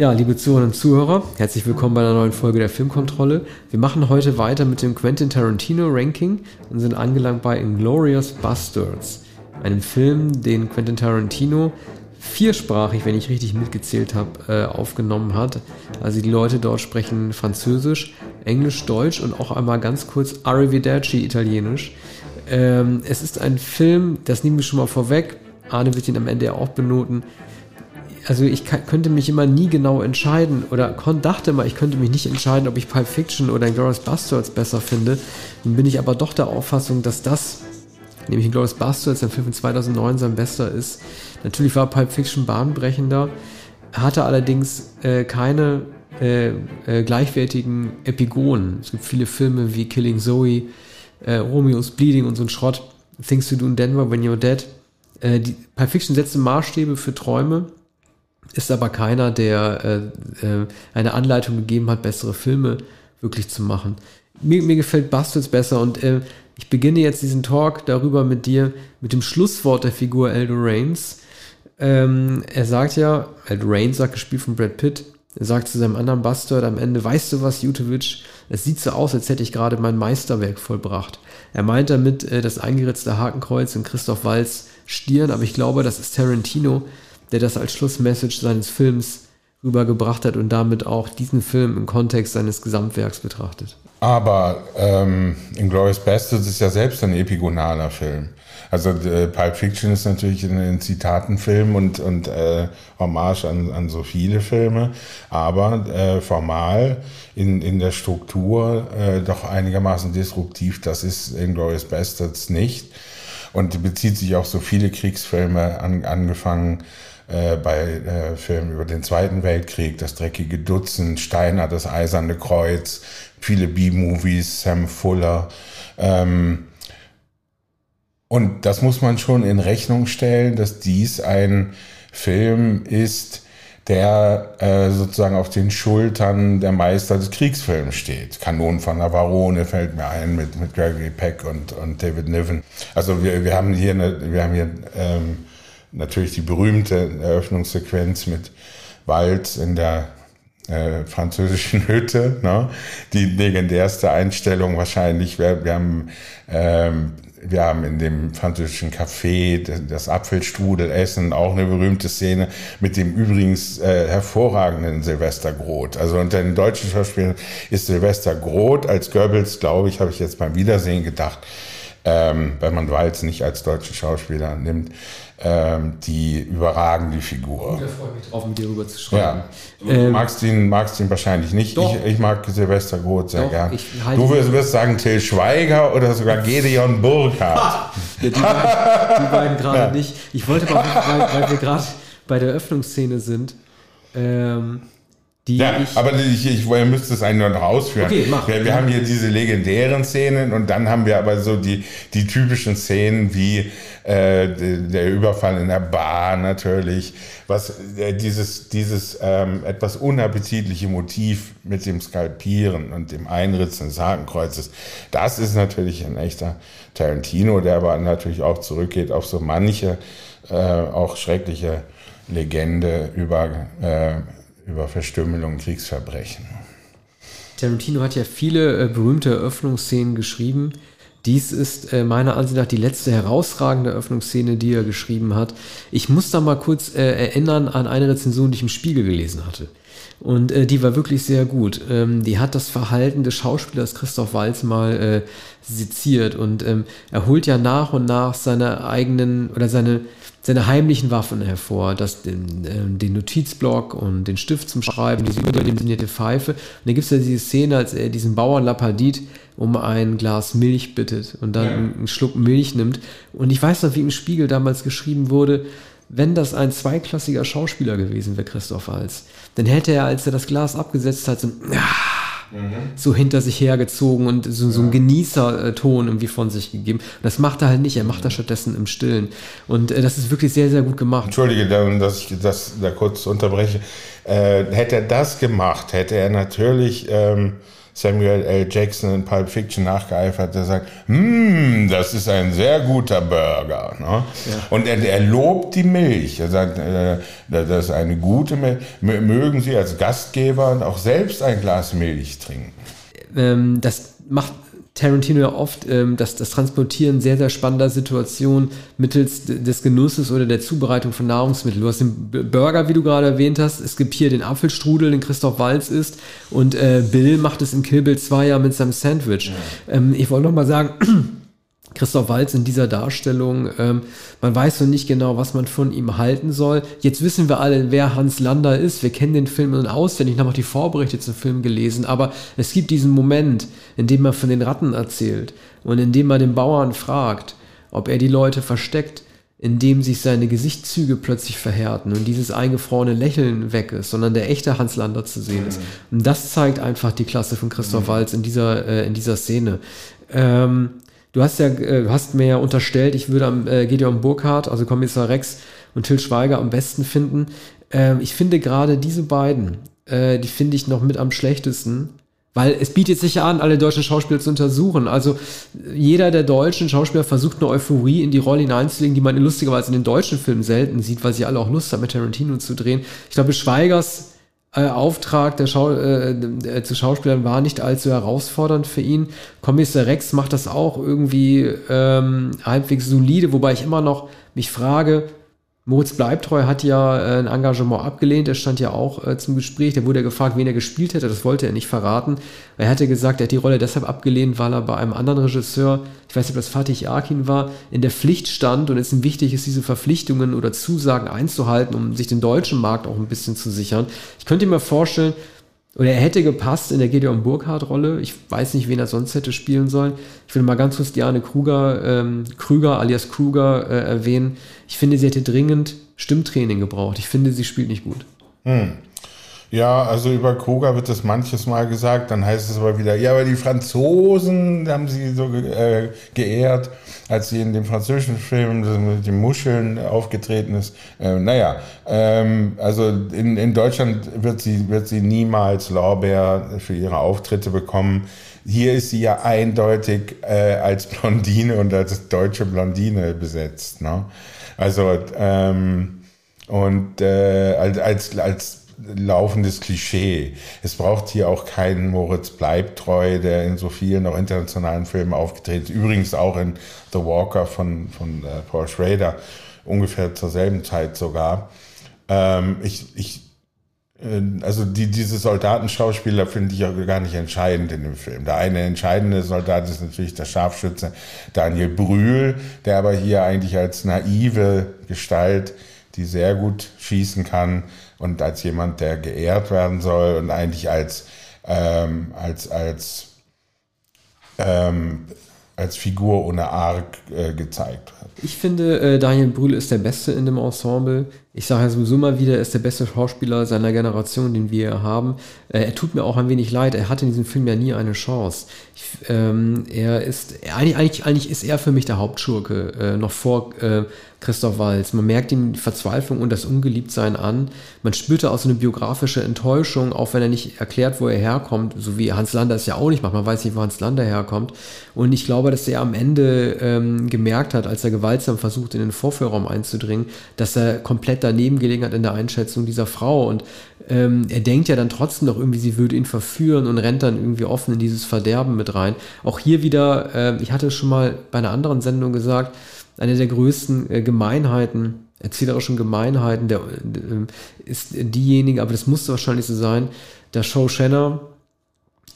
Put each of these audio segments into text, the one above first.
Ja, liebe Zuhörerinnen und Zuhörer, herzlich willkommen bei einer neuen Folge der Filmkontrolle. Wir machen heute weiter mit dem Quentin Tarantino Ranking und sind angelangt bei Inglorious Bastards, einem Film, den Quentin Tarantino viersprachig, wenn ich richtig mitgezählt habe, äh, aufgenommen hat. Also die Leute dort sprechen Französisch, Englisch, Deutsch und auch einmal ganz kurz Arrivederci Italienisch. Ähm, es ist ein Film, das nehmen wir schon mal vorweg. Arne wird ihn am Ende ja auch benoten also ich könnte mich immer nie genau entscheiden oder dachte mal, ich könnte mich nicht entscheiden, ob ich Pulp Fiction oder Inglourious Bastards besser finde. Dann bin ich aber doch der Auffassung, dass das, nämlich Inglourious Bastards, der Film von 2009 sein bester ist. Natürlich war Pulp Fiction bahnbrechender, hatte allerdings äh, keine äh, äh, gleichwertigen Epigonen. Es gibt viele Filme wie Killing Zoe, äh, Romeo's Bleeding und so ein Schrott, Things to Do in Denver When You're Dead. Äh, die Pulp Fiction setzte Maßstäbe für Träume ist aber keiner, der äh, äh, eine Anleitung gegeben hat, bessere Filme wirklich zu machen. Mir, mir gefällt Bastards besser und äh, ich beginne jetzt diesen Talk darüber mit dir, mit dem Schlusswort der Figur Aldo Rains. Ähm, er sagt ja, Aldo Rains sagt, gespielt von Brad Pitt, er sagt zu seinem anderen Bastard am Ende, weißt du was, Jutovic, es sieht so aus, als hätte ich gerade mein Meisterwerk vollbracht. Er meint damit äh, das eingeritzte Hakenkreuz in Christoph Walz Stirn, aber ich glaube, das ist Tarantino, der das als Schlussmessage seines Films rübergebracht hat und damit auch diesen Film im Kontext seines Gesamtwerks betrachtet. Aber ähm, Inglourious Bastards ist ja selbst ein epigonaler Film. Also äh, Pulp Fiction ist natürlich ein, ein Zitatenfilm und, und äh, Hommage an, an so viele Filme, aber äh, formal in, in der Struktur äh, doch einigermaßen disruptiv. Das ist Inglourious Bastards nicht und bezieht sich auch so viele Kriegsfilme an, angefangen äh, bei äh, Filmen über den Zweiten Weltkrieg, das dreckige Dutzend, Steiner, das Eiserne Kreuz, viele B-Movies, Sam Fuller. Ähm, und das muss man schon in Rechnung stellen, dass dies ein Film ist, der äh, sozusagen auf den Schultern der Meister des Kriegsfilms steht. Kanon von Navarone fällt mir ein mit, mit Gregory Peck und, und David Niven. Also wir, wir haben hier, eine, wir haben hier ähm, natürlich die berühmte Eröffnungssequenz mit Walz in der äh, französischen Hütte, ne? die legendärste Einstellung wahrscheinlich. Wir, wir haben ähm, wir haben in dem französischen Café das Apfelstrudelessen, auch eine berühmte Szene mit dem übrigens äh, hervorragenden Silvester Groth. Also unter den deutschen Schauspielern ist Silvester Groth als Goebbels, glaube ich, habe ich jetzt beim Wiedersehen gedacht, ähm, wenn man Walz nicht als deutschen Schauspieler nimmt, die überragende Figur. Ich freue mich drauf, mit dir rüber zu schreiben. Ja. Du ähm, magst, ihn, magst ihn wahrscheinlich nicht. Doch. Ich, ich mag Silvester Groth sehr doch, gern. Du wirst, wirst, sagen Till Schweiger oder sogar Gedeon Burkhardt. ja, die beiden, beiden gerade ja. nicht. Ich wollte aber, weil, weil wir gerade bei der Öffnungsszene sind, ähm, ja, aber ich, ich, ich müsste es eigentlich noch ausführen. Okay, mach. Wir, wir haben hier diese legendären Szenen und dann haben wir aber so die, die typischen Szenen wie äh, der Überfall in der Bar natürlich, was äh, dieses, dieses ähm, etwas unappetitliche Motiv mit dem Skalpieren und dem Einritzen des Hakenkreuzes, das ist natürlich ein echter Tarantino, der aber natürlich auch zurückgeht auf so manche äh, auch schreckliche Legende über äh, über Verstümmelung, Kriegsverbrechen. Tarantino hat ja viele äh, berühmte Eröffnungsszenen geschrieben. Dies ist äh, meiner Ansicht nach die letzte herausragende Eröffnungsszene, die er geschrieben hat. Ich muss da mal kurz äh, erinnern an eine Rezension, die ich im Spiegel gelesen hatte. Und äh, die war wirklich sehr gut. Ähm, die hat das Verhalten des Schauspielers Christoph Walz mal äh, seziert und ähm, er holt ja nach und nach seine eigenen oder seine seine heimlichen Waffen hervor, das, den, äh, den Notizblock und den Stift zum Schreiben, diese überdimensionierte Pfeife. Und dann gibt es ja diese Szene, als er diesen Bauern Lappadit um ein Glas Milch bittet und dann ja. einen Schluck Milch nimmt. Und ich weiß noch, wie im Spiegel damals geschrieben wurde, wenn das ein zweiklassiger Schauspieler gewesen wäre, Christoph Walz, dann hätte er, als er das Glas abgesetzt hat, so ein mhm. so hinter sich hergezogen und so, so einen Genießerton irgendwie von sich gegeben. Das macht er halt nicht, er macht das stattdessen im Stillen. Und äh, das ist wirklich sehr, sehr gut gemacht. Entschuldige, dass ich das da kurz unterbreche. Äh, hätte er das gemacht, hätte er natürlich ähm, Samuel L. Jackson in Pulp Fiction nachgeeifert, der sagt, hm, das ist ein sehr guter Burger. Ne? Ja. Und er, er, lobt die Milch. Er sagt, äh, das ist eine gute Milch. Mögen Sie als Gastgeber auch selbst ein Glas Milch trinken? Ähm, das macht Tarantino ja oft ähm, das, das Transportieren sehr, sehr spannender Situationen mittels des Genusses oder der Zubereitung von Nahrungsmitteln. Du hast den Burger, wie du gerade erwähnt hast. Es gibt hier den Apfelstrudel, den Christoph Walz isst. Und äh, Bill macht es in Kill Bill 2 ja mit seinem Sandwich. Ja. Ähm, ich wollte noch mal sagen, Christoph Walz in dieser Darstellung. Ähm, man weiß noch nicht genau, was man von ihm halten soll. Jetzt wissen wir alle, wer Hans Lander ist. Wir kennen den Film auswendig, haben auch die Vorberichte zum Film gelesen. Aber es gibt diesen Moment, in dem er von den Ratten erzählt und in dem er den Bauern fragt, ob er die Leute versteckt, indem sich seine Gesichtszüge plötzlich verhärten und dieses eingefrorene Lächeln weg ist, sondern der echte Hans Lander zu sehen ist. Mhm. Und das zeigt einfach die Klasse von Christoph mhm. Walz in dieser, äh, in dieser Szene. Ähm, Du hast ja, äh, hast mir ja unterstellt, ich würde am äh, Gideon Burkhardt, also Kommissar Rex und Till Schweiger am besten finden. Ähm, ich finde gerade diese beiden, äh, die finde ich noch mit am schlechtesten, weil es bietet sich ja an, alle deutschen Schauspieler zu untersuchen. Also jeder der deutschen Schauspieler versucht eine Euphorie in die Rolle hineinzulegen, die man lustigerweise in den deutschen Filmen selten sieht, weil sie alle auch Lust haben, mit Tarantino zu drehen. Ich glaube, Schweigers äh, Auftrag der Schau äh, äh, zu Schauspielern war nicht allzu herausfordernd für ihn. Kommissar Rex macht das auch irgendwie ähm, halbwegs solide, wobei ich immer noch mich frage, Moritz Bleibtreu hat ja äh, ein Engagement abgelehnt. Er stand ja auch äh, zum Gespräch. Da wurde er gefragt, wen er gespielt hätte. Das wollte er nicht verraten. Er hatte gesagt, er hat die Rolle deshalb abgelehnt, weil er bei einem anderen Regisseur, ich weiß nicht, ob das Fatih Akin war, in der Pflicht stand und es ihm wichtig ist, diese Verpflichtungen oder Zusagen einzuhalten, um sich den deutschen Markt auch ein bisschen zu sichern. Ich könnte mir vorstellen, oder er hätte gepasst in der Gideon Burkhardt-Rolle. Ich weiß nicht, wen er sonst hätte spielen sollen. Ich will mal ganz kurz Diane Kruger, ähm, Krüger alias Kruger äh, erwähnen. Ich finde, sie hätte dringend Stimmtraining gebraucht. Ich finde, sie spielt nicht gut. Hm. Ja, also über Kruger wird das manches Mal gesagt, dann heißt es aber wieder, ja, aber die Franzosen haben sie so äh, geehrt, als sie in dem französischen Film mit den Muscheln aufgetreten ist. Äh, naja, ähm, also in, in Deutschland wird sie, wird sie niemals Lorbeer für ihre Auftritte bekommen. Hier ist sie ja eindeutig äh, als Blondine und als deutsche Blondine besetzt. Ne? Also ähm, und äh, als, als laufendes Klischee. Es braucht hier auch keinen Moritz Bleibtreu, der in so vielen auch internationalen Filmen aufgetreten ist. Übrigens auch in The Walker von, von äh, Paul Schrader, ungefähr zur selben Zeit sogar. Ähm, ich, ich, also die, diese Soldatenschauspieler finde ich auch gar nicht entscheidend in dem Film. Der eine entscheidende Soldat ist natürlich der Scharfschütze Daniel Brühl, der aber hier eigentlich als naive Gestalt, die sehr gut schießen kann, und als jemand, der geehrt werden soll und eigentlich als, ähm, als, als, ähm, als Figur ohne Arc äh, gezeigt wird. Ich finde, äh, Daniel Brühl ist der Beste in dem Ensemble. Ich sage ja sowieso mal wieder, er ist der beste Schauspieler seiner Generation, den wir haben. Äh, er tut mir auch ein wenig leid. Er hatte in diesem Film ja nie eine Chance. Ich, ähm, er ist, eigentlich, eigentlich, eigentlich ist er für mich der Hauptschurke, äh, noch vor äh, Christoph Walz. Man merkt ihm die Verzweiflung und das Ungeliebtsein an. Man spürte auch so eine biografische Enttäuschung, auch wenn er nicht erklärt, wo er herkommt, so wie Hans Lander es ja auch nicht macht. Man weiß nicht, wo Hans Lander herkommt. Und ich glaube, dass er am Ende ähm, gemerkt hat, als er gewaltsam versucht, in den Vorführraum einzudringen, dass er komplett daneben gelegen hat in der Einschätzung dieser Frau. Und ähm, er denkt ja dann trotzdem noch irgendwie, sie würde ihn verführen und rennt dann irgendwie offen in dieses Verderben mit rein. Auch hier wieder, äh, ich hatte es schon mal bei einer anderen Sendung gesagt, eine der größten äh, Gemeinheiten, erzählerischen Gemeinheiten, der, äh, ist diejenige, aber das musste wahrscheinlich so sein, dass Show Shanna,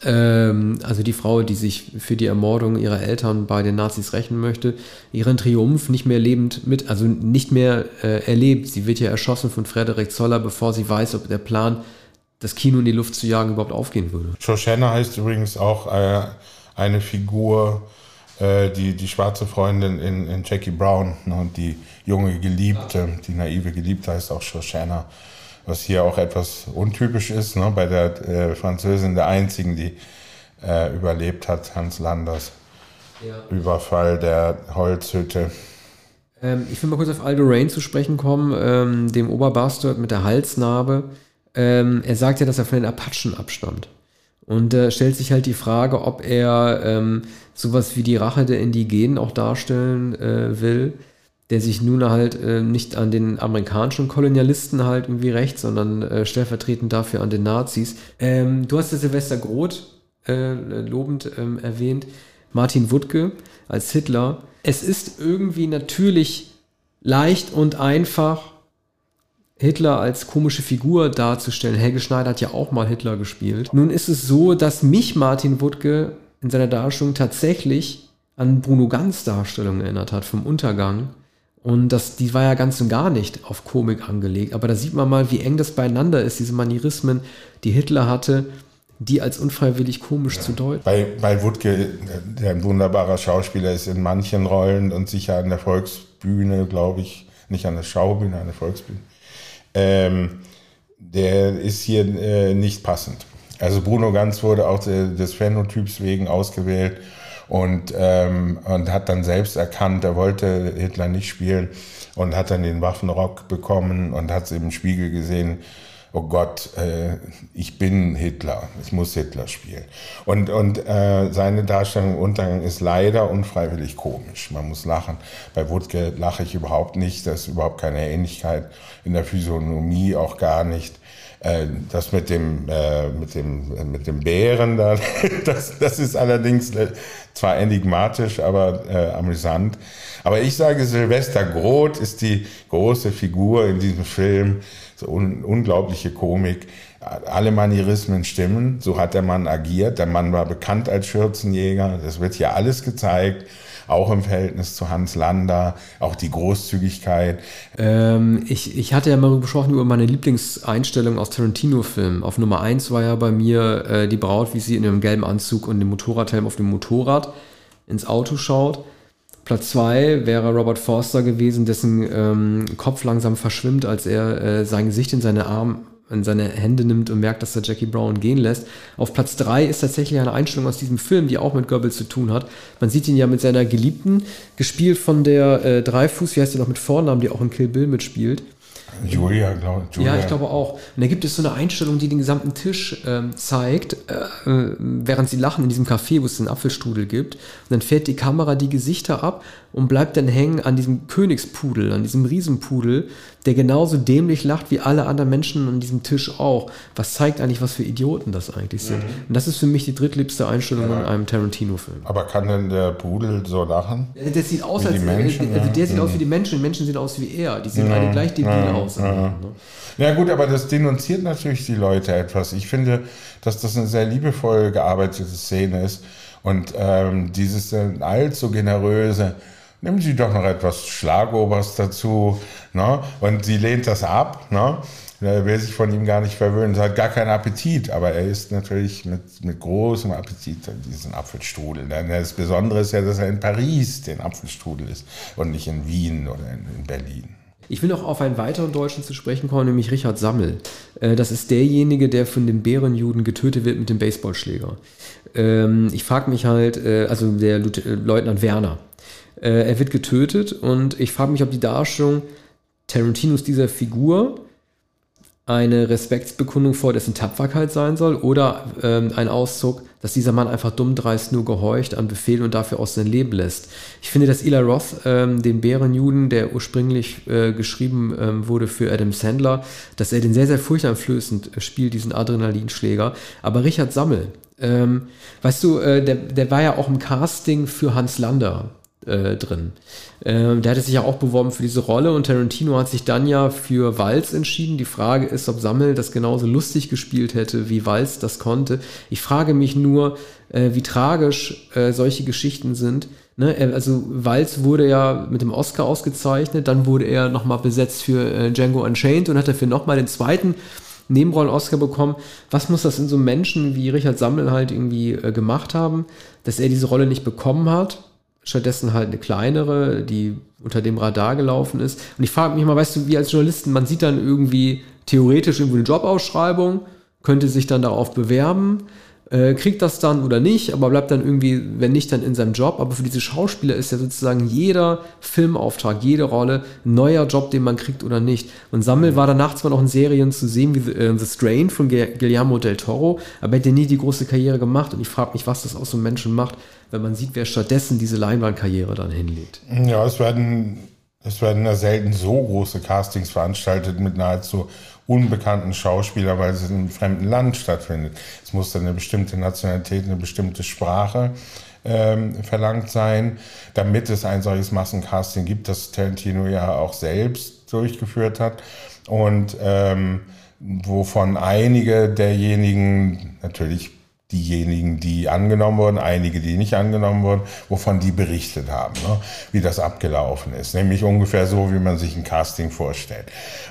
ähm, also die Frau, die sich für die Ermordung ihrer Eltern bei den Nazis rächen möchte, ihren Triumph nicht mehr lebend mit, also nicht mehr äh, erlebt. Sie wird ja erschossen von Frederik Zoller, bevor sie weiß, ob der Plan, das Kino in die Luft zu jagen, überhaupt aufgehen würde. Shoshana heißt übrigens auch äh, eine Figur, äh, die, die schwarze Freundin in, in Jackie Brown ne, und die junge Geliebte, die naive Geliebte heißt auch Shoshana, was hier auch etwas untypisch ist, ne, bei der äh, Französin der einzigen, die äh, überlebt hat, Hans Landers. Ja. Überfall der Holzhütte. Ähm, ich will mal kurz auf Aldo Rain zu sprechen kommen, ähm, dem Oberbastard mit der Halsnarbe. Ähm, er sagt ja, dass er von den Apachen abstammt. Und äh, stellt sich halt die Frage, ob er ähm, sowas wie die Rache der Indigenen auch darstellen äh, will, der sich nun halt äh, nicht an den amerikanischen Kolonialisten halt irgendwie rächt, sondern äh, stellvertretend dafür an den Nazis. Ähm, du hast ja Silvester Groth äh, lobend ähm, erwähnt, Martin Wuttke als Hitler. Es ist irgendwie natürlich leicht und einfach, Hitler als komische Figur darzustellen. Helge Schneider hat ja auch mal Hitler gespielt. Nun ist es so, dass mich Martin Wuttke in seiner Darstellung tatsächlich an Bruno Ganz Darstellung erinnert hat vom Untergang. Und das, die war ja ganz und gar nicht auf Komik angelegt. Aber da sieht man mal, wie eng das beieinander ist, diese Manierismen, die Hitler hatte, die als unfreiwillig komisch ja. zu deuten. Bei, bei Wutke, der ein wunderbarer Schauspieler ist in manchen Rollen und sicher an der Volksbühne, glaube ich, nicht an der Schaubühne, an der Volksbühne, ähm, der ist hier äh, nicht passend. Also Bruno Ganz wurde auch des Phänotyps wegen ausgewählt und, ähm, und hat dann selbst erkannt, er wollte Hitler nicht spielen und hat dann den Waffenrock bekommen und hat es im Spiegel gesehen, oh Gott, äh, ich bin Hitler, ich muss Hitler spielen. Und, und äh, seine Darstellung im Untergang ist leider unfreiwillig komisch. Man muss lachen. Bei Wutke lache ich überhaupt nicht, das ist überhaupt keine Ähnlichkeit. In der Physiognomie auch gar nicht. Äh, das mit dem, äh, mit dem, äh, mit dem Bären da, das, das ist allerdings zwar enigmatisch, aber äh, amüsant. Aber ich sage, Silvester Groth ist die große Figur in diesem Film so un unglaubliche Komik. Alle Manierismen stimmen, so hat der Mann agiert. Der Mann war bekannt als Schürzenjäger, das wird hier alles gezeigt auch im Verhältnis zu Hans Lander, auch die Großzügigkeit. Ähm, ich, ich hatte ja mal gesprochen über meine Lieblingseinstellung aus Tarantino-Filmen. Auf Nummer 1 war ja bei mir äh, die Braut, wie sie in ihrem gelben Anzug und dem Motorradhelm auf dem Motorrad ins Auto schaut. Platz zwei wäre Robert Forster gewesen, dessen ähm, Kopf langsam verschwimmt, als er äh, sein Gesicht in seine Arme in seine Hände nimmt und merkt, dass er Jackie Brown gehen lässt. Auf Platz drei ist tatsächlich eine Einstellung aus diesem Film, die auch mit Goebbels zu tun hat. Man sieht ihn ja mit seiner Geliebten, gespielt von der äh, Dreifuß, wie heißt sie noch mit Vornamen, die auch in Kill Bill mitspielt. Julia, glaube ich. Ja, ich glaube auch. Und da gibt es so eine Einstellung, die den gesamten Tisch ähm, zeigt, äh, äh, während sie lachen in diesem Café, wo es einen Apfelstrudel gibt. Und dann fährt die Kamera die Gesichter ab und bleibt dann hängen an diesem Königspudel, an diesem Riesenpudel, der genauso dämlich lacht wie alle anderen Menschen an diesem Tisch auch. Was zeigt eigentlich, was für Idioten das eigentlich sind. Mhm. Und das ist für mich die drittliebste Einstellung ja. in einem Tarantino-Film. Aber kann denn der Pudel so lachen? Der sieht aus, als, Menschen, also der ja. sieht aus wie die Menschen, die Menschen sehen aus wie er. Die sehen ja. alle gleich debil aus. Ja. Ne? ja gut, aber das denunziert natürlich die Leute etwas. Ich finde, dass das eine sehr liebevoll gearbeitete Szene ist. Und ähm, dieses äh, allzu generöse, nehmen Sie doch noch etwas Schlagobers dazu. Ne? Und sie lehnt das ab. Ne? Er will sich von ihm gar nicht verwöhnen. Er hat gar keinen Appetit, aber er isst natürlich mit, mit großem Appetit diesen Apfelstrudel. Denn das Besondere ist ja, dass er in Paris den Apfelstrudel isst und nicht in Wien oder in, in Berlin. Ich will noch auf einen weiteren Deutschen zu sprechen kommen, nämlich Richard Sammel. Äh, das ist derjenige, der von dem Bärenjuden getötet wird mit dem Baseballschläger. Ähm, ich frage mich halt, äh, also der Leutnant Werner, äh, er wird getötet und ich frage mich, ob die Darstellung Tarantinos dieser Figur eine Respektsbekundung vor dessen Tapferkeit sein soll oder ähm, ein Auszug, dass dieser Mann einfach dumm dreist nur gehorcht an Befehl und dafür aus sein Leben lässt. Ich finde, dass Eli Roth ähm, den Bärenjuden, der ursprünglich äh, geschrieben ähm, wurde für Adam Sandler, dass er den sehr, sehr furchteinflößend äh, spielt, diesen Adrenalinschläger. Aber Richard Sammel, ähm, weißt du, äh, der, der war ja auch im Casting für Hans Lander äh, drin. Ähm, der hatte sich ja auch beworben für diese Rolle und Tarantino hat sich dann ja für Walz entschieden. Die Frage ist, ob Sammel das genauso lustig gespielt hätte, wie Walz das konnte. Ich frage mich nur, äh, wie tragisch äh, solche Geschichten sind. Ne? Also Walz wurde ja mit dem Oscar ausgezeichnet, dann wurde er nochmal besetzt für äh, Django Unchained und hat dafür nochmal den zweiten Nebenrollen-Oscar bekommen. Was muss das in so Menschen wie Richard Sammel halt irgendwie äh, gemacht haben, dass er diese Rolle nicht bekommen hat? Stattdessen halt eine kleinere, die unter dem Radar gelaufen ist. Und ich frage mich mal, weißt du, wie als Journalisten, man sieht dann irgendwie theoretisch irgendwo eine Jobausschreibung, könnte sich dann darauf bewerben. Äh, kriegt das dann oder nicht, aber bleibt dann irgendwie, wenn nicht, dann in seinem Job. Aber für diese Schauspieler ist ja sozusagen jeder Filmauftrag, jede Rolle ein neuer Job, den man kriegt oder nicht. Und Sammel war danach zwar noch in Serien zu sehen wie The, äh, The Strain von Guillermo del Toro, aber hätte nie die große Karriere gemacht. Und ich frage mich, was das aus so einem Menschen macht, wenn man sieht, wer stattdessen diese Leinwandkarriere dann hinlegt. Ja, es werden, es werden ja selten so große Castings veranstaltet mit nahezu unbekannten Schauspieler, weil es in einem fremden Land stattfindet. Es muss dann eine bestimmte Nationalität, eine bestimmte Sprache ähm, verlangt sein, damit es ein solches Massencasting gibt, das Tarantino ja auch selbst durchgeführt hat und ähm, wovon einige derjenigen natürlich diejenigen, die angenommen wurden, einige, die nicht angenommen wurden, wovon die berichtet haben, ne? wie das abgelaufen ist. Nämlich ungefähr so, wie man sich ein Casting vorstellt.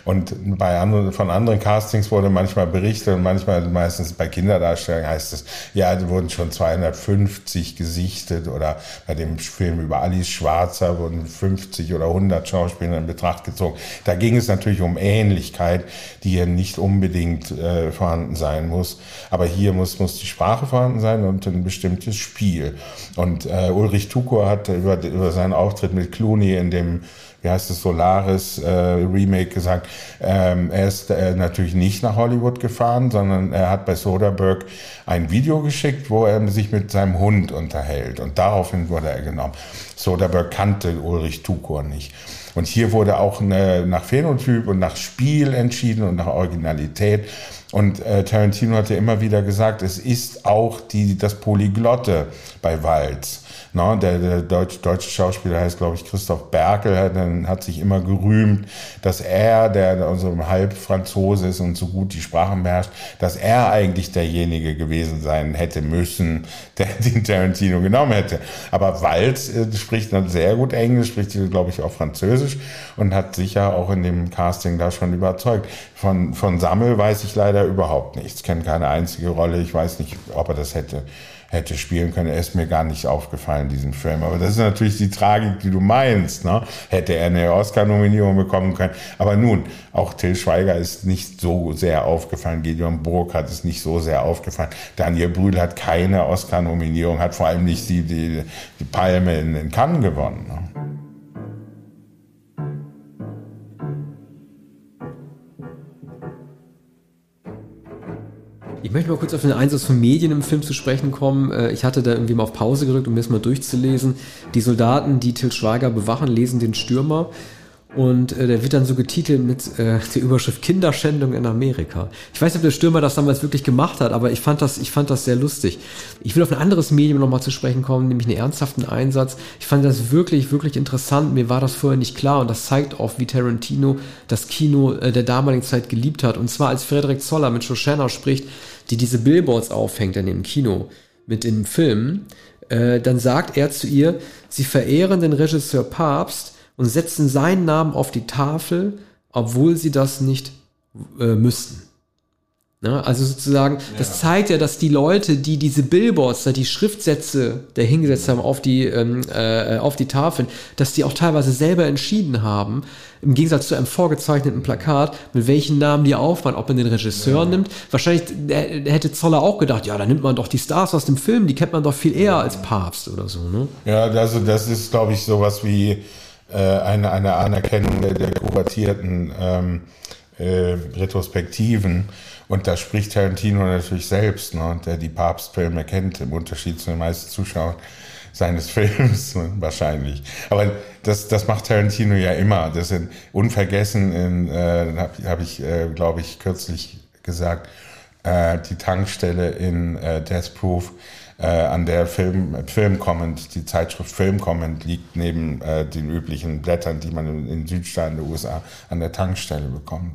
Und bei anderen, von anderen Castings wurde manchmal berichtet und manchmal, meistens bei Kinderdarstellungen heißt es, ja, die wurden schon 250 gesichtet oder bei dem Film über Alice Schwarzer wurden 50 oder 100 Schauspieler in Betracht gezogen. Da ging es natürlich um Ähnlichkeit, die hier nicht unbedingt äh, vorhanden sein muss. Aber hier muss, muss die Sprache Sprache vorhanden sein und ein bestimmtes Spiel. Und äh, Ulrich Tuko hat über, über seinen Auftritt mit Clooney in dem wie heißt es, Solaris äh, Remake gesagt, ähm, er ist äh, natürlich nicht nach Hollywood gefahren, sondern er hat bei Soderbergh ein Video geschickt, wo er sich mit seinem Hund unterhält und daraufhin wurde er genommen. Soderbergh kannte Ulrich Tukor nicht. Und hier wurde auch eine, nach Phänotyp und nach Spiel entschieden und nach Originalität. Und äh, Tarantino hat ja immer wieder gesagt, es ist auch die, das Polyglotte bei Walz. No, der, der deutsche, deutsche Schauspieler heißt, glaube ich, Christoph Berkel, hat, hat sich immer gerühmt, dass er, der also halb Franzose ist und so gut die Sprachen beherrscht, dass er eigentlich derjenige gewesen sein hätte müssen, der den Tarantino genommen hätte. Aber Walz äh, spricht dann sehr gut Englisch, spricht, glaube ich, auch Französisch und hat sicher auch in dem Casting da schon überzeugt. Von, von Sammel weiß ich leider überhaupt nichts, kenne keine einzige Rolle. Ich weiß nicht, ob er das hätte hätte spielen können. Er ist mir gar nicht aufgefallen, diesen Film. Aber das ist natürlich die Tragik, die du meinst. Ne? Hätte er eine Oscar-Nominierung bekommen können. Aber nun, auch Till Schweiger ist nicht so sehr aufgefallen. Gideon Burg hat es nicht so sehr aufgefallen. Daniel Brühl hat keine Oscar-Nominierung, hat vor allem nicht die, die, die Palme in, in Cannes gewonnen. Ne? Ich möchte mal kurz auf den Einsatz von Medien im Film zu sprechen kommen. Äh, ich hatte da irgendwie mal auf Pause gedrückt, um das mal durchzulesen. Die Soldaten, die Til Schweiger bewachen, lesen den Stürmer. Und äh, der wird dann so getitelt mit äh, der Überschrift Kinderschändung in Amerika. Ich weiß nicht, ob der Stürmer das damals wirklich gemacht hat, aber ich fand das, ich fand das sehr lustig. Ich will auf ein anderes Medium nochmal zu sprechen kommen, nämlich einen ernsthaften Einsatz. Ich fand das wirklich, wirklich interessant. Mir war das vorher nicht klar und das zeigt auch, wie Tarantino das Kino äh, der damaligen Zeit geliebt hat. Und zwar als Frederik Zoller mit Shoshana spricht, die diese Billboards aufhängt in dem Kino mit dem Film, äh, dann sagt er zu ihr, sie verehren den Regisseur Papst und setzen seinen Namen auf die Tafel, obwohl sie das nicht äh, müssten. Ne? Also sozusagen, ja. das zeigt ja, dass die Leute, die diese Billboards, die Schriftsätze der hingesetzt haben auf die, ähm, äh, auf die Tafeln, dass die auch teilweise selber entschieden haben, im Gegensatz zu einem vorgezeichneten Plakat, mit welchen Namen die aufwand, ob man den Regisseur ja. nimmt. Wahrscheinlich hätte Zoller auch gedacht, ja, da nimmt man doch die Stars aus dem Film, die kennt man doch viel eher als Papst oder so. Ne? Ja, also das ist, glaube ich, sowas wie äh, eine, eine Anerkennung der, der kuratierten ähm, äh, Retrospektiven und da spricht Tarantino natürlich selbst, ne, der die Papstfilme kennt, im Unterschied zu den meisten Zuschauern seines Films wahrscheinlich. Aber das, das macht Tarantino ja immer. Das sind unvergessen, äh, habe hab ich, äh, glaube ich, kürzlich gesagt, äh, die Tankstelle in äh, Death Proof, äh, an der Film, Film Comment, die Zeitschrift Film Comment liegt neben äh, den üblichen Blättern, die man in, in Südstaaten der USA an der Tankstelle bekommt.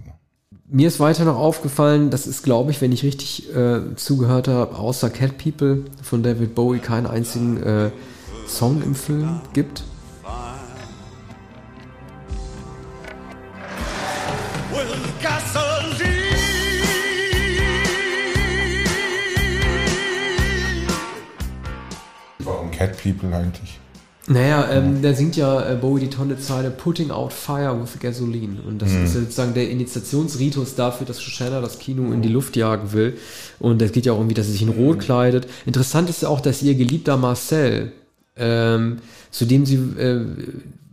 Mir ist weiter noch aufgefallen, das ist, glaube ich, wenn ich richtig äh, zugehört habe, außer Cat People von David Bowie keinen einzigen äh, Song im Film gibt. Cat People eigentlich? Naja, ähm, da singt ja äh, Bowie die tolle Zeile Putting out fire with gasoline. Und das mhm. ist sozusagen der Initiationsritus dafür, dass Shoshana das Kino in die Luft jagen will. Und es geht ja auch irgendwie, dass sie sich in Rot kleidet. Interessant ist ja auch, dass ihr geliebter Marcel, ähm, zu dem sie äh,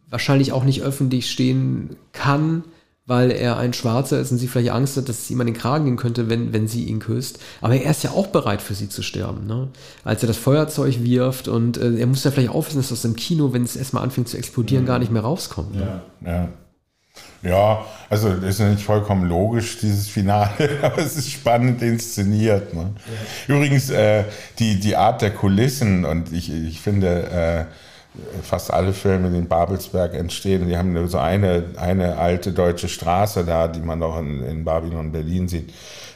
wahrscheinlich auch nicht öffentlich stehen kann, weil er ein Schwarzer ist und sie vielleicht Angst hat, dass es ihm an den Kragen gehen könnte, wenn, wenn sie ihn küsst. Aber er ist ja auch bereit für sie zu sterben, ne? Als er das Feuerzeug wirft und äh, er muss ja vielleicht aufwissen, dass das im Kino, wenn es erstmal anfängt zu explodieren, mhm. gar nicht mehr rauskommt. Ne? Ja, ja. Ja, also das ist ja nicht vollkommen logisch, dieses Finale, aber es ist spannend inszeniert. Ne? Ja. Übrigens, äh, die, die Art der Kulissen und ich, ich finde, äh, fast alle Filme, die in Babelsberg entstehen, die haben so eine, eine alte deutsche Straße da, die man auch in, in Babylon, Berlin sieht.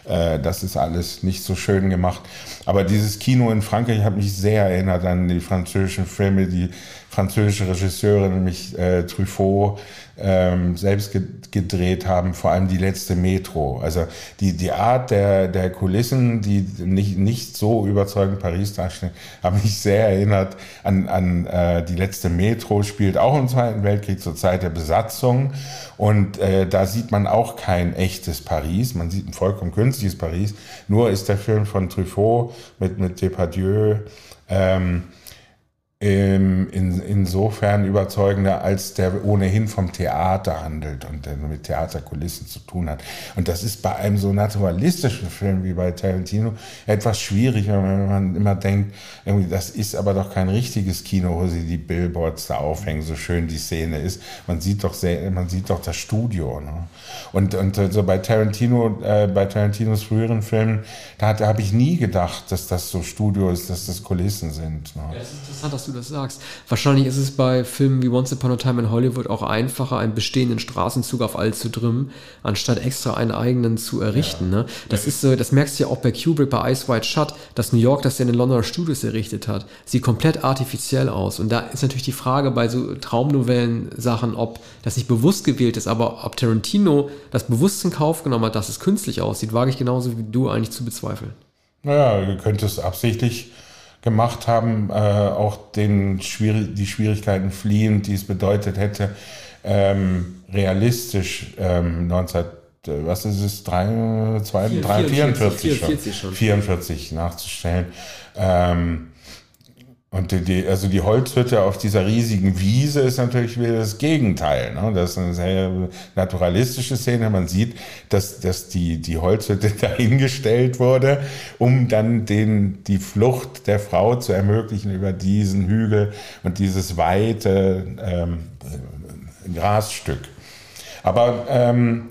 Äh, das ist alles nicht so schön gemacht. Aber dieses Kino in Frankreich hat mich sehr erinnert an die französischen Filme, die französische Regisseurin, nämlich äh, Truffaut, ähm, selbst gedreht haben, vor allem die letzte Metro. Also die, die Art der, der Kulissen, die nicht, nicht so überzeugend Paris darstellen, haben mich sehr erinnert an, an äh, die letzte Metro, spielt auch im Zweiten Weltkrieg zur Zeit der Besatzung. Und äh, da sieht man auch kein echtes Paris, man sieht ein vollkommen künstliches Paris. Nur ist der Film von Truffaut mit, mit Depardieu ähm, in, insofern überzeugender, als der ohnehin vom Theater handelt und der mit Theaterkulissen zu tun hat. Und das ist bei einem so naturalistischen Film wie bei Tarantino etwas schwierig, wenn man immer denkt, irgendwie, das ist aber doch kein richtiges Kino, wo sie die Billboards da aufhängen, so schön die Szene ist. Man sieht doch sehr, man sieht doch das Studio. Ne? Und, und so bei Tarantino, äh, bei Tarantinos früheren Filmen, da, da habe ich nie gedacht, dass das so Studio ist, dass das Kulissen sind. Ne? Ja, das ist interessant, dass du das sagst. Wahrscheinlich ist es bei Filmen wie Once Upon a Time in Hollywood auch einfacher, einen bestehenden Straßenzug auf all zu trimmen, anstatt extra einen eigenen zu errichten. Ja. Ne? Das ist so, das merkst du ja auch bei Kubrick bei Ice White Shut, dass New York das ja in den Londoner Studios errichtet hat, sieht komplett artifiziell aus. Und da ist natürlich die Frage bei so Traumnovellen-Sachen, ob das nicht bewusst gewählt ist, aber ob Tarantino das bewusst in Kauf genommen hat, dass es künstlich aussieht, wage ich genauso wie du eigentlich zu bezweifeln. Naja, du könntest absichtlich gemacht haben, äh, auch den Schwierig die Schwierigkeiten fliehen, die es bedeutet hätte, ähm, realistisch ähm, 19 äh, was ist es, 3, 2, 3, 44, 44, schon, 44 nachzustellen. Ähm, und die, also die Holzhütte auf dieser riesigen Wiese ist natürlich wieder das Gegenteil. Ne? Das ist eine sehr naturalistische Szene. Man sieht, dass, dass die, die Holzhütte dahingestellt wurde, um dann den, die Flucht der Frau zu ermöglichen über diesen Hügel und dieses weite ähm, Grasstück. Aber ähm,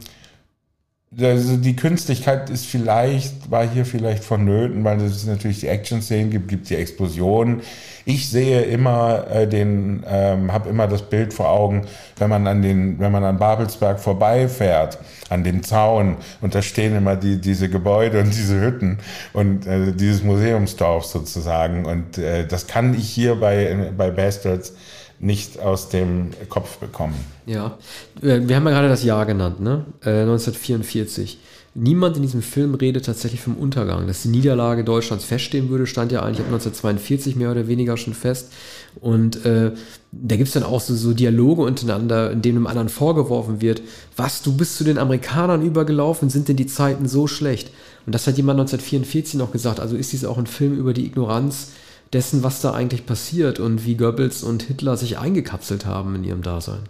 also die Künstlichkeit ist vielleicht, war hier vielleicht vonnöten, weil es natürlich die Action-Szenen gibt, gibt die Explosionen. Ich sehe immer äh, den, ähm, habe immer das Bild vor Augen, wenn man an den, wenn man an Babelsberg vorbeifährt, an dem Zaun, und da stehen immer die, diese Gebäude und diese Hütten und äh, dieses Museumsdorf sozusagen. Und äh, das kann ich hier bei, bei Bastards nicht aus dem Kopf bekommen. Ja, äh, wir haben ja gerade das Jahr genannt, ne? Äh, 1944. Niemand in diesem Film redet tatsächlich vom Untergang. Dass die Niederlage Deutschlands feststehen würde, stand ja eigentlich ab 1942 mehr oder weniger schon fest. Und äh, da gibt es dann auch so, so Dialoge untereinander, in denen einem anderen vorgeworfen wird, was, du bist zu den Amerikanern übergelaufen, sind denn die Zeiten so schlecht? Und das hat jemand 1944 noch gesagt. Also ist dies auch ein Film über die Ignoranz dessen, was da eigentlich passiert und wie Goebbels und Hitler sich eingekapselt haben in ihrem Dasein.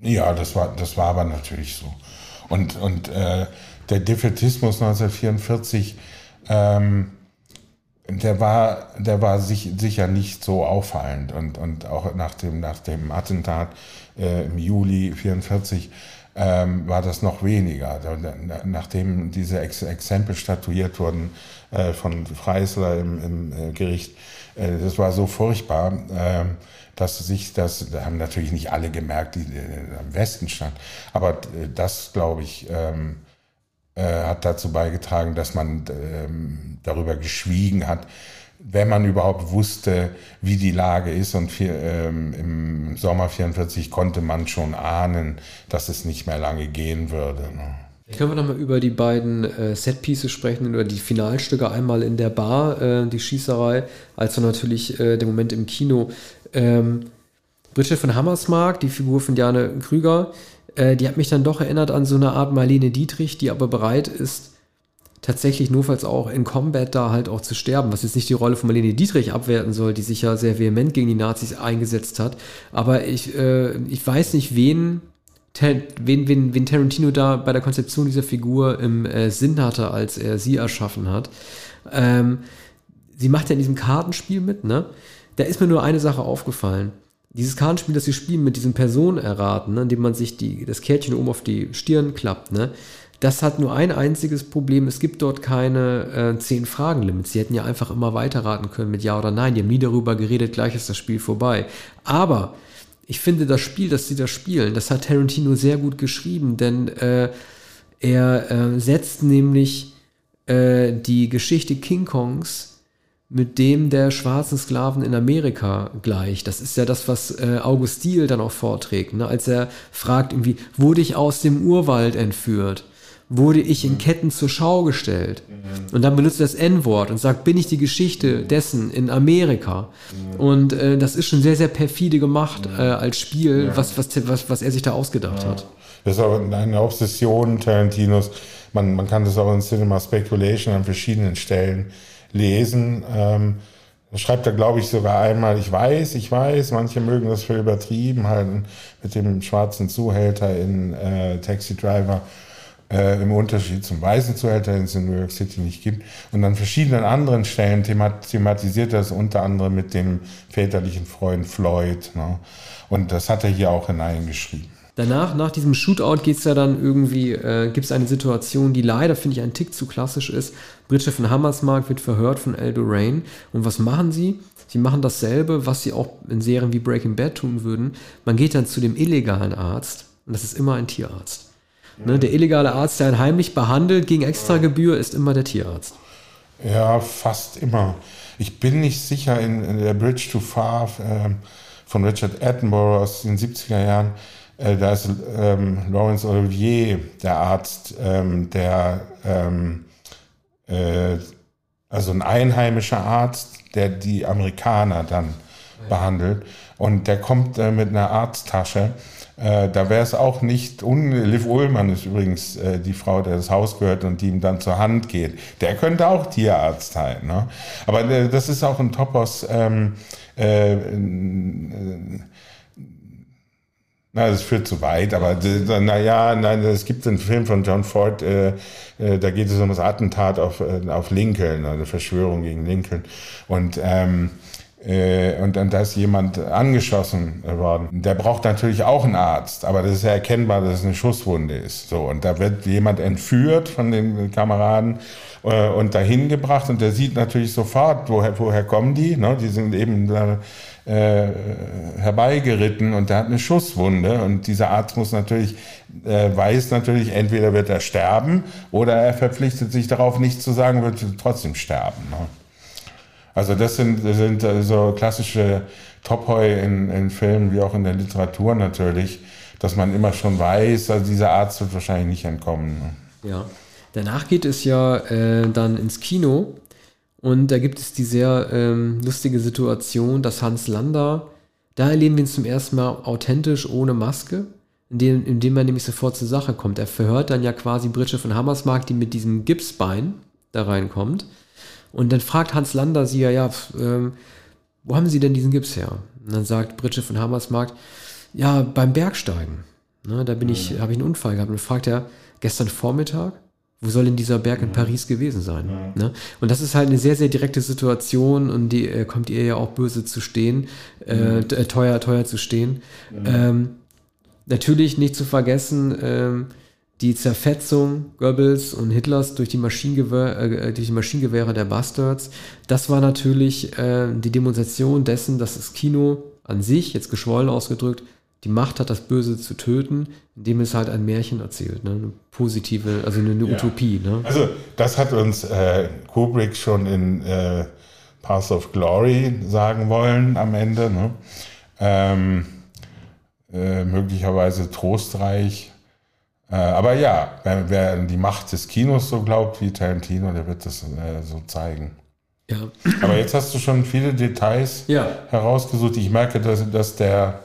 Ja, das war, das war aber natürlich so. Und, und äh, der Defetismus 1944, ähm, der war, der war sich, sicher nicht so auffallend. Und, und auch nach dem, nach dem Attentat äh, im Juli 1944 ähm, war das noch weniger. Nachdem diese Ex Exempel statuiert wurden äh, von Freisler im, im äh, Gericht, äh, das war so furchtbar, äh, dass sich das, da haben natürlich nicht alle gemerkt, die äh, am Westen stand, aber äh, das, glaube ich, ähm, hat dazu beigetragen, dass man ähm, darüber geschwiegen hat, wenn man überhaupt wusste, wie die Lage ist. Und für, ähm, im Sommer 44 konnte man schon ahnen, dass es nicht mehr lange gehen würde. Ne? Können wir nochmal über die beiden äh, Setpieces sprechen, über die Finalstücke, einmal in der Bar, äh, die Schießerei, als dann natürlich äh, der Moment im Kino. ähm, Bridget von Hammersmark, die Figur von Jane Krüger, äh, die hat mich dann doch erinnert an so eine Art Marlene Dietrich, die aber bereit ist, tatsächlich notfalls auch in Combat da halt auch zu sterben, was jetzt nicht die Rolle von Marlene Dietrich abwerten soll, die sich ja sehr vehement gegen die Nazis eingesetzt hat. Aber ich, äh, ich weiß nicht, wen, wen, wen, wen Tarantino da bei der Konzeption dieser Figur im äh, Sinn hatte, als er sie erschaffen hat. Ähm, sie macht ja in diesem Kartenspiel mit, ne? Da ist mir nur eine Sache aufgefallen. Dieses Kartenspiel, das sie spielen mit diesen Personen erraten, ne, indem man sich die, das Kärtchen oben auf die Stirn klappt, ne? Das hat nur ein einziges Problem. Es gibt dort keine äh, zehn Fragen-Limits. Sie hätten ja einfach immer weiterraten können mit Ja oder Nein. Die haben nie darüber geredet, gleich ist das Spiel vorbei. Aber ich finde, das Spiel, das sie da spielen, das hat Tarantino sehr gut geschrieben, denn äh, er äh, setzt nämlich äh, die Geschichte King Kongs mit dem der schwarzen Sklaven in Amerika gleich. Das ist ja das, was äh, August Diel dann auch vorträgt, ne? als er fragt irgendwie, wurde ich aus dem Urwald entführt? Wurde ich in Ketten zur Schau gestellt. Und dann benutzt er das N-Wort und sagt, bin ich die Geschichte dessen in Amerika? Und äh, das ist schon sehr, sehr perfide gemacht äh, als Spiel, was, was, was, was er sich da ausgedacht hat. Das ist auch eine Obsession Tarantinos. Man, man kann das auch in Cinema Speculation an verschiedenen Stellen lesen. Ähm, schreibt er, glaube ich, sogar einmal, ich weiß, ich weiß, manche mögen das für übertrieben halten, mit dem schwarzen Zuhälter in äh, Taxi Driver äh, im Unterschied zum weißen den es in New York City nicht gibt. Und an verschiedenen anderen Stellen themat thematisiert er es unter anderem mit dem väterlichen Freund Floyd. Ne? Und das hat er hier auch hineingeschrieben. Danach, nach diesem Shootout geht es ja dann irgendwie, äh, gibt es eine Situation, die leider, finde ich, ein Tick zu klassisch ist. Bridget von Hammersmark wird verhört von El Rain. Und was machen sie? Sie machen dasselbe, was sie auch in Serien wie Breaking Bad tun würden. Man geht dann zu dem illegalen Arzt und das ist immer ein Tierarzt. Ne, der illegale Arzt, der einen heimlich behandelt gegen Extragebühr, ist immer der Tierarzt. Ja, fast immer. Ich bin nicht sicher, in, in der Bridge to Far äh, von Richard Attenborough aus den 70er Jahren, äh, da ist ähm, Laurence Olivier der Arzt, ähm, der, ähm, äh, also ein einheimischer Arzt, der die Amerikaner dann behandelt. Und der kommt äh, mit einer Arzttasche äh, da wäre es auch nicht, un Liv Ullmann ist übrigens äh, die Frau, der das Haus gehört und die ihm dann zur Hand geht. Der könnte auch Tierarzt sein. Ne? Aber äh, das ist auch ein Topos. Ähm, äh, na, das führt zu weit, aber naja, nein, es gibt einen Film von John Ford, äh, äh, da geht es um das Attentat auf, äh, auf Lincoln, eine Verschwörung gegen Lincoln. Und ähm, äh, und dann da ist jemand angeschossen worden. Der braucht natürlich auch einen Arzt, aber das ist ja erkennbar, dass es eine Schusswunde ist. So und da wird jemand entführt von den Kameraden äh, und dahin gebracht und der sieht natürlich sofort, woher, woher kommen die? Ne? Die sind eben da äh, herbeigeritten und der hat eine Schusswunde und dieser Arzt muss natürlich äh, weiß natürlich, entweder wird er sterben oder er verpflichtet sich darauf, nichts zu sagen, wird trotzdem sterben. Ne? Also das sind, sind äh, so klassische Topheu in, in Filmen wie auch in der Literatur natürlich, dass man immer schon weiß, also dieser Arzt wird wahrscheinlich nicht entkommen. Ne? Ja. Danach geht es ja äh, dann ins Kino und da gibt es die sehr ähm, lustige Situation, dass Hans Lander, da erleben wir ihn zum ersten Mal authentisch ohne Maske, indem, indem er nämlich sofort zur Sache kommt. Er verhört dann ja quasi Britsche von Hammersmark, die mit diesem Gipsbein da reinkommt. Und dann fragt Hans Lander sie ja, ja, ähm, wo haben Sie denn diesen Gips her? Und dann sagt Britsche von Hammersmarkt, ja, beim Bergsteigen. Ne, da bin ich, mhm. habe ich einen Unfall gehabt. Und fragt er, gestern Vormittag? Wo soll denn dieser Berg in mhm. Paris gewesen sein? Mhm. Ne? Und das ist halt eine sehr, sehr direkte Situation und die äh, kommt ihr ja auch böse zu stehen, äh, mhm. äh, teuer, teuer zu stehen. Mhm. Ähm, natürlich nicht zu vergessen, ähm, die Zerfetzung Goebbels und Hitlers durch die, Maschinengewehr, äh, durch die Maschinengewehre der Bastards, das war natürlich äh, die Demonstration dessen, dass das Kino an sich, jetzt geschwollen ausgedrückt, die Macht hat, das Böse zu töten, indem es halt ein Märchen erzählt, ne? eine positive, also eine, eine ja. Utopie. Ne? Also das hat uns äh, Kubrick schon in äh, Path of Glory sagen wollen am Ende. Ne? Ähm, äh, möglicherweise trostreich aber ja, wer, wer die Macht des Kinos so glaubt wie Tarantino, der wird das äh, so zeigen. Ja. Aber jetzt hast du schon viele Details Ja. herausgesucht. Ich merke, dass, dass der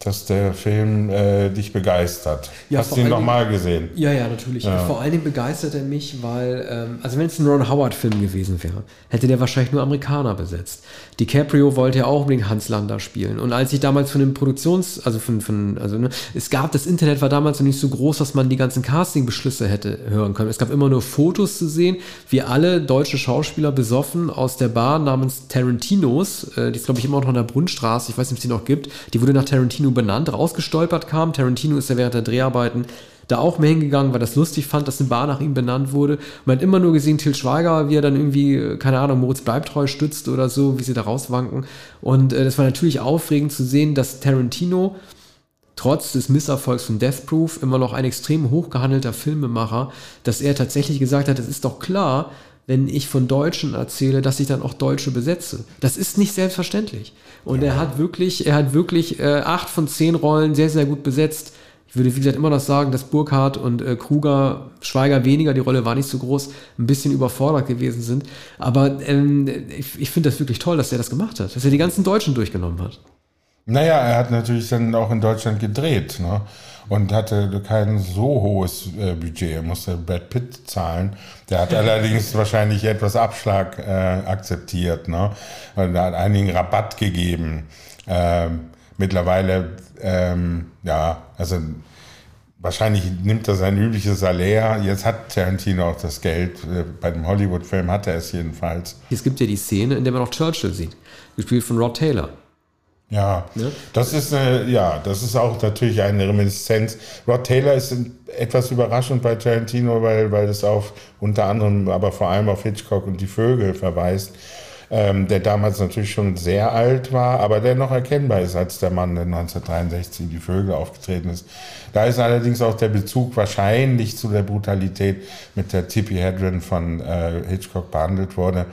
dass der Film äh, dich begeistert. Ja, Hast du ihn nochmal gesehen? Ja, ja, natürlich. Ja. Vor allen Dingen begeistert er mich, weil, ähm, also wenn es ein Ron Howard-Film gewesen wäre, hätte der wahrscheinlich nur Amerikaner besetzt. DiCaprio wollte ja auch unbedingt Hans Lander spielen. Und als ich damals von dem Produktions-, also von, von also ne, es gab, das Internet war damals noch nicht so groß, dass man die ganzen Casting-Beschlüsse hätte hören können. Es gab immer nur Fotos zu sehen, wie alle deutsche Schauspieler besoffen aus der Bar namens Tarantinos, äh, die ist glaube ich immer noch an der Brunnstraße, ich weiß nicht, ob es die noch gibt, die wurde nach Tarantino benannt, rausgestolpert kam. Tarantino ist ja während der Dreharbeiten da auch mehr hingegangen, weil das lustig fand, dass eine Bar nach ihm benannt wurde. Man hat immer nur gesehen, Til Schweiger, wie er dann irgendwie, äh, keine Ahnung, Moritz Bleibtreu stützt oder so, wie sie da rauswanken. Und äh, das war natürlich aufregend zu sehen, dass Tarantino trotz des Misserfolgs von Death Proof immer noch ein extrem hochgehandelter Filmemacher, dass er tatsächlich gesagt hat, es ist doch klar, wenn ich von Deutschen erzähle, dass ich dann auch Deutsche besetze. Das ist nicht selbstverständlich. Und er hat wirklich, er hat wirklich äh, acht von zehn Rollen sehr, sehr gut besetzt. Ich würde, wie gesagt, immer noch sagen, dass Burkhardt und äh, Kruger, Schweiger weniger, die Rolle war nicht so groß, ein bisschen überfordert gewesen sind. Aber ähm, ich, ich finde das wirklich toll, dass er das gemacht hat, dass er die ganzen Deutschen durchgenommen hat. Naja, er hat natürlich dann auch in Deutschland gedreht ne? und hatte kein so hohes äh, Budget. Er musste Brad Pitt zahlen. Der hat allerdings wahrscheinlich etwas Abschlag äh, akzeptiert ne? und er hat einigen Rabatt gegeben. Ähm, mittlerweile, ähm, ja, also wahrscheinlich nimmt er sein übliches Salär. Jetzt hat Tarantino auch das Geld. Äh, Bei dem Hollywood-Film hat er es jedenfalls. Es gibt ja die Szene, in der man auch Churchill sieht, gespielt von Rod Taylor. Ja, Ne? das ist eine, ja, das ist auch natürlich eine Reminiszenz. Rod Taylor ist etwas überraschend bei Tarantino, weil, weil es auf unter anderem, aber vor allem auf Hitchcock und die Vögel verweist, ähm, der damals natürlich schon sehr alt war, aber der noch erkennbar ist als der Mann, der 1963 in die Vögel aufgetreten ist. Da ist allerdings auch der Bezug wahrscheinlich zu der Brutalität mit der Tippi Hedren von äh, Hitchcock behandelt wurde.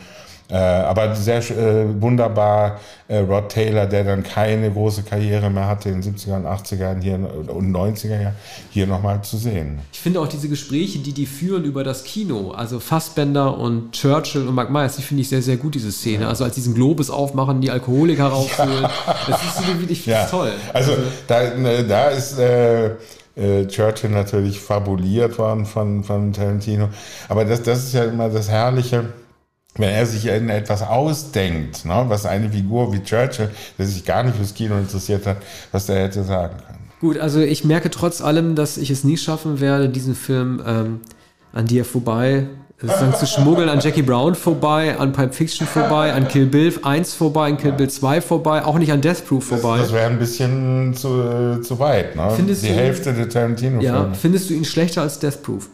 Äh, aber sehr äh, wunderbar äh, Rod Taylor, der dann keine große Karriere mehr hatte in den 70er und 80ern hier und 90er Jahren, hier nochmal zu sehen. Ich finde auch diese Gespräche, die die führen über das Kino, also Fassbender und Churchill und Mark Myers, die finde ich sehr, sehr gut, diese Szene. Also als diesen Globus aufmachen, die Alkoholiker rausholen. Das ist so, ich das toll. Also da, ne, da ist äh, äh, Churchill natürlich fabuliert worden von, von Tarantino. Aber das, das ist ja immer das Herrliche, wenn er sich in etwas ausdenkt, ne, was eine Figur wie Churchill, der sich gar nicht fürs Kino interessiert hat, was der hätte sagen können. Gut, also ich merke trotz allem, dass ich es nie schaffen werde, diesen Film ähm, an dir vorbei sozusagen zu schmuggeln, an Jackie Brown vorbei, an Pulp Fiction vorbei, an Kill Bill 1 vorbei, an Kill Bill 2 vorbei, auch nicht an Death Proof vorbei. Das wäre ein bisschen zu, zu weit. Ne? Findest Die du- Hälfte der Tarantino-Filme. ja, findest du ihn schlechter als Death Proof?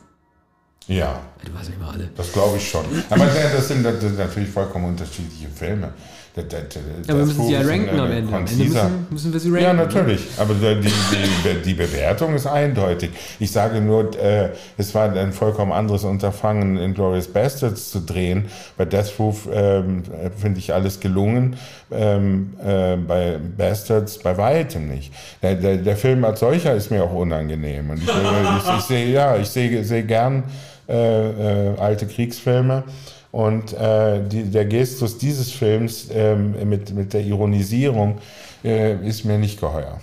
ja. Du nicht mal alle. Das glaube ich schon. Aber das sind, das sind natürlich vollkommen unterschiedliche Filme. Der, der, Ja, wir das müssen sie ja ranken am Ende. Am Ende müssen, müssen wir sie ranken. Ja, ne? natürlich. Aber die, die, die Bewertung ist eindeutig. Ich sage nur, äh, es war ein vollkommen anderes Unterfangen, in Glorious Bastards zu drehen. Bei Death Proof ähm, finde ich alles gelungen. Ähm, äh, bei Bastards bei weitem nicht. Der, der, der Film als solcher ist mir auch unangenehm. Und ich, ich, ich sehe, ja, ich sehe, sehe gern äh, äh, alte Kriegsfilme. Und äh, die, der Gestus dieses Films ähm, mit, mit der Ironisierung äh, ist mir nicht geheuer.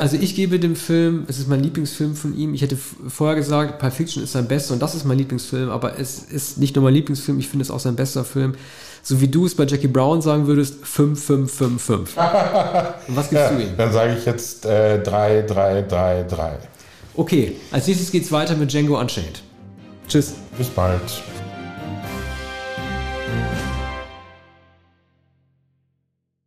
Also ich gebe dem Film, es ist mein Lieblingsfilm von ihm. Ich hätte vorher gesagt, Pulp Fiction ist sein bester und das ist mein Lieblingsfilm, aber es ist nicht nur mein Lieblingsfilm, ich finde es auch sein bester Film. So wie du es bei Jackie Brown sagen würdest, 5, 5, 5, 5. Und was gibst Ja, du ihm? dann sage ich jetzt äh, 3, 3, 3, 3. Okay, als nächstes geht's weiter mit Django Unchained. Tschüss. Bis bald.